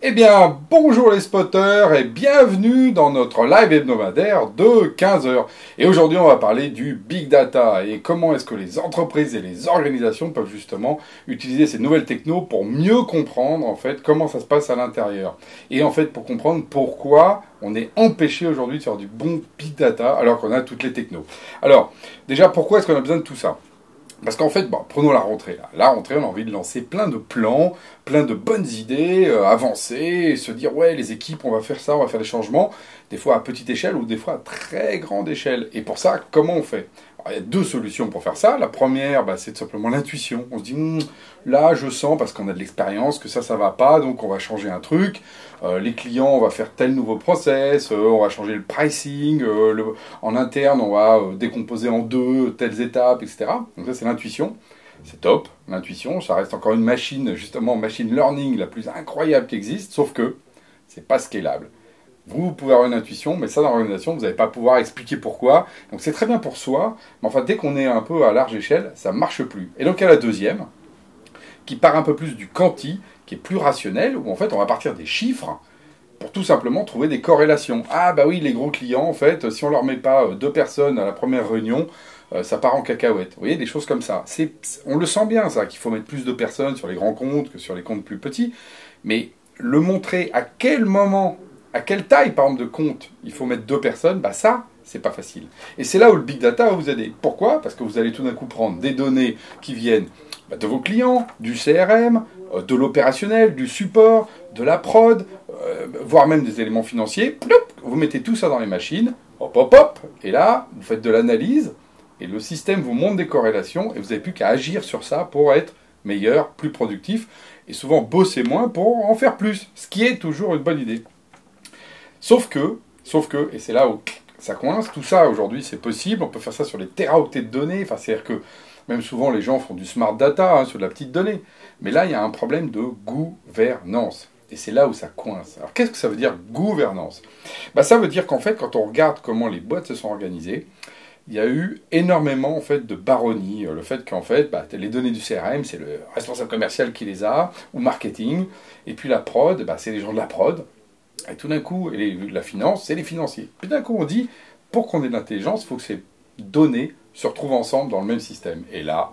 Eh bien, bonjour les spotters et bienvenue dans notre live hebdomadaire de 15h. Et aujourd'hui, on va parler du big data et comment est-ce que les entreprises et les organisations peuvent justement utiliser ces nouvelles technos pour mieux comprendre en fait comment ça se passe à l'intérieur. Et en fait, pour comprendre pourquoi on est empêché aujourd'hui de faire du bon big data alors qu'on a toutes les technos. Alors, déjà, pourquoi est-ce qu'on a besoin de tout ça? Parce qu'en fait, bon, prenons la rentrée. La rentrée, on a envie de lancer plein de plans, plein de bonnes idées, euh, avancer, se dire ouais, les équipes, on va faire ça, on va faire des changements, des fois à petite échelle ou des fois à très grande échelle. Et pour ça, comment on fait? Il y a deux solutions pour faire ça. La première, bah, c'est simplement l'intuition. On se dit, hmm, là, je sens, parce qu'on a de l'expérience, que ça, ça va pas, donc on va changer un truc. Euh, les clients, on va faire tel nouveau process, euh, on va changer le pricing, euh, en interne, on va décomposer en deux telles étapes, etc. Donc ça, c'est l'intuition. C'est top, l'intuition, ça reste encore une machine, justement, machine learning la plus incroyable qui existe, sauf que c'est pas scalable. Vous, pouvez avoir une intuition, mais ça, dans l'organisation, vous n'allez pas pouvoir expliquer pourquoi. Donc c'est très bien pour soi, mais enfin, dès qu'on est un peu à large échelle, ça ne marche plus. Et donc a la deuxième, qui part un peu plus du quanti, qui est plus rationnel, où en fait, on va partir des chiffres pour tout simplement trouver des corrélations. Ah bah oui, les gros clients, en fait, si on leur met pas euh, deux personnes à la première réunion, euh, ça part en cacahuète. Vous voyez, des choses comme ça. C'est, on le sent bien, ça, qu'il faut mettre plus de personnes sur les grands comptes que sur les comptes plus petits. Mais le montrer à quel moment à quelle taille, par exemple, de compte il faut mettre deux personnes, bah ça, c'est pas facile. Et c'est là où le big data va vous aider. Pourquoi? Parce que vous allez tout d'un coup prendre des données qui viennent bah, de vos clients, du CRM, euh, de l'opérationnel, du support, de la prod, euh, voire même des éléments financiers. vous mettez tout ça dans les machines, hop hop hop, et là, vous faites de l'analyse, et le système vous montre des corrélations, et vous n'avez plus qu'à agir sur ça pour être meilleur, plus productif, et souvent bosser moins pour en faire plus, ce qui est toujours une bonne idée. Sauf que, sauf que, et c'est là où ça coince, tout ça aujourd'hui c'est possible, on peut faire ça sur les teraoctets de données, enfin c'est-à-dire que même souvent les gens font du smart data hein, sur de la petite donnée, mais là il y a un problème de gouvernance. Et c'est là où ça coince. Alors qu'est-ce que ça veut dire gouvernance? Bah, Ça veut dire qu'en fait quand on regarde comment les boîtes se sont organisées, il y a eu énormément en fait de baronnie. Le fait qu'en fait, bah, les données du CRM, c'est le responsable commercial qui les a, ou marketing, et puis la prod, bah, c'est les gens de la prod, et tout d'un coup, la finance, c'est les financiers. Puis d'un coup, on dit, pour qu'on ait de l'intelligence, il faut que ces données se retrouvent ensemble dans le même système. Et là,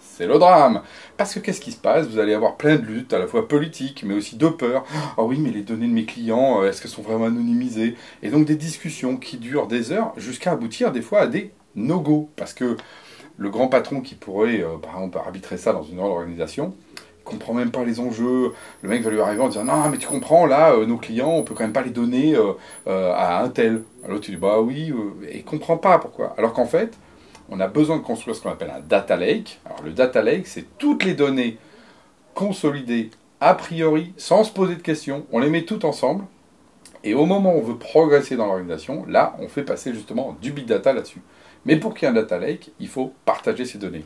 c'est le drame. Parce que qu'est-ce qui se passe? Vous allez avoir plein de luttes, à la fois politiques, mais aussi de peur. Ah oui, mais les données de mes clients, euh, est-ce qu'elles sont vraiment anonymisées? Et donc des discussions qui durent des heures, jusqu'à aboutir des fois à des no-go. Parce que le grand patron qui pourrait, euh, par exemple, arbitrer ça dans une organisation, comprend même pas les enjeux. Le mec va lui arriver en disant non mais tu comprends là euh, nos clients on peut quand même pas les donner euh, euh, à un tel. Alors tu dis bah oui et il comprend pas pourquoi. Alors qu'en fait on a besoin de construire ce qu'on appelle un data lake. Alors le data lake c'est toutes les données consolidées a priori sans se poser de questions. On les met toutes ensemble et au moment où on veut progresser dans l'organisation là on fait passer justement du big data là-dessus. Mais pour qu'il y ait un data lake il faut partager ces données.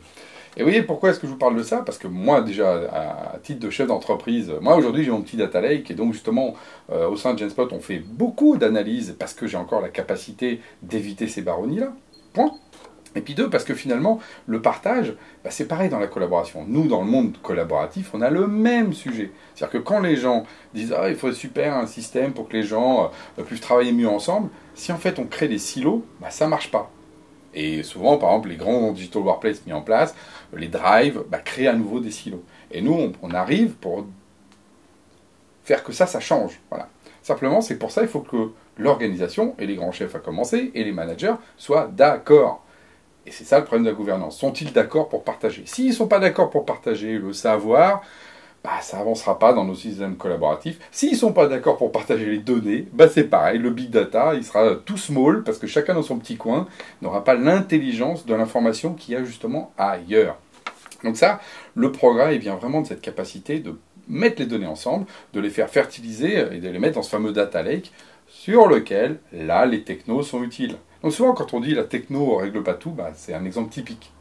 Et vous voyez pourquoi est-ce que je vous parle de ça? Parce que moi, déjà, à, titre de chef d'entreprise, moi aujourd'hui j'ai mon petit data lake et donc justement euh, au sein de Genspot, on fait beaucoup d'analyses parce que j'ai encore la capacité d'éviter ces baronnies-là. Point. Et puis deux, parce que finalement, le partage, bah, c'est pareil dans la collaboration. Nous, dans le monde collaboratif, on a le même sujet. C'est-à-dire que quand les gens disent ah, il faut super un système pour que les gens euh, puissent travailler mieux ensemble, si en fait on crée des silos, bah, ça marche pas. Et souvent, par exemple, les grands digital workplace mis en place, les drives, bah, créent à nouveau des silos. Et nous, on, arrive pour faire que ça, ça change. Voilà. Simplement, c'est pour ça qu'il faut que l'organisation, et les grands chefs à commencer, et les managers, soient d'accord. Et c'est ça le problème de la gouvernance. Sont-ils d'accord pour partager? S'ils ne sont pas d'accord pour partager le savoir, bah, ça avancera pas dans nos systèmes collaboratifs. S'ils sont pas d'accord pour partager les données, bah, c'est pareil, le big data, il sera tout small parce que chacun dans son petit coin n'aura pas l'intelligence de l'information qu'il y a justement ailleurs. Donc ça, le progrès vient vraiment de cette capacité de mettre les données ensemble, de les faire fertiliser et de les mettre dans ce fameux data lake sur lequel, là, les technos sont utiles. Donc souvent, quand on dit la techno règle pas tout, bah, c'est un exemple typique.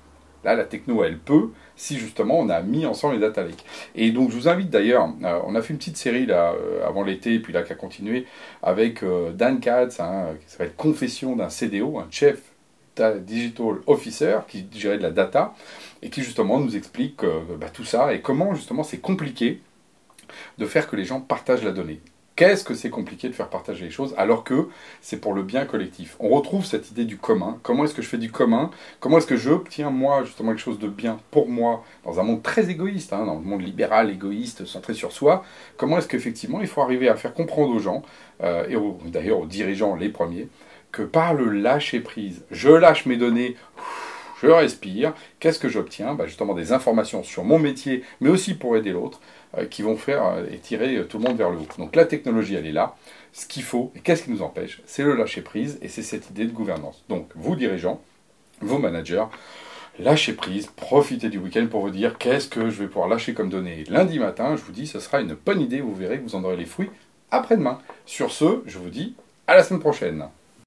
La techno, elle peut, si justement on a mis ensemble les data lakes. Et donc, je vous invite d'ailleurs, euh, on a fait une petite série là, euh, avant l'été, puis là, qui a continué, avec euh, Dan Katz, hein, qui s'appelle Confession d'un CDO, un chef digital officer qui gérait de la data, et qui justement nous explique bah, tout ça et comment justement c'est compliqué de faire que les gens partagent la donnée. Qu'est-ce que c'est compliqué de faire partager les choses alors que c'est pour le bien collectif. On retrouve cette idée du commun. Comment est-ce que je fais du commun? Comment est-ce que j'obtiens moi justement quelque chose de bien pour moi? Dans un monde très égoïste, hein, dans le monde libéral, égoïste, centré sur soi. Comment est-ce qu'effectivement il faut arriver à faire comprendre aux gens, euh, et d'ailleurs aux dirigeants les premiers, que par le lâcher prise, je lâche mes données je respire, qu'est-ce que j'obtiens? Bah, Justement des informations sur mon métier, mais aussi pour aider l'autre, euh, qui vont faire euh, et tirer euh, tout le monde vers le haut. Donc la technologie, elle est là. Ce qu'il faut, et qu'est-ce qui nous empêche? C'est le lâcher prise, et c'est cette idée de gouvernance. Donc vous dirigeants, vos managers, lâchez prise, profitez du week-end pour vous dire qu'est-ce que je vais pouvoir lâcher comme données? Lundi matin. Je vous dis, ce sera une bonne idée, vous verrez que vous en aurez les fruits après-demain. Sur ce, je vous dis à la semaine prochaine.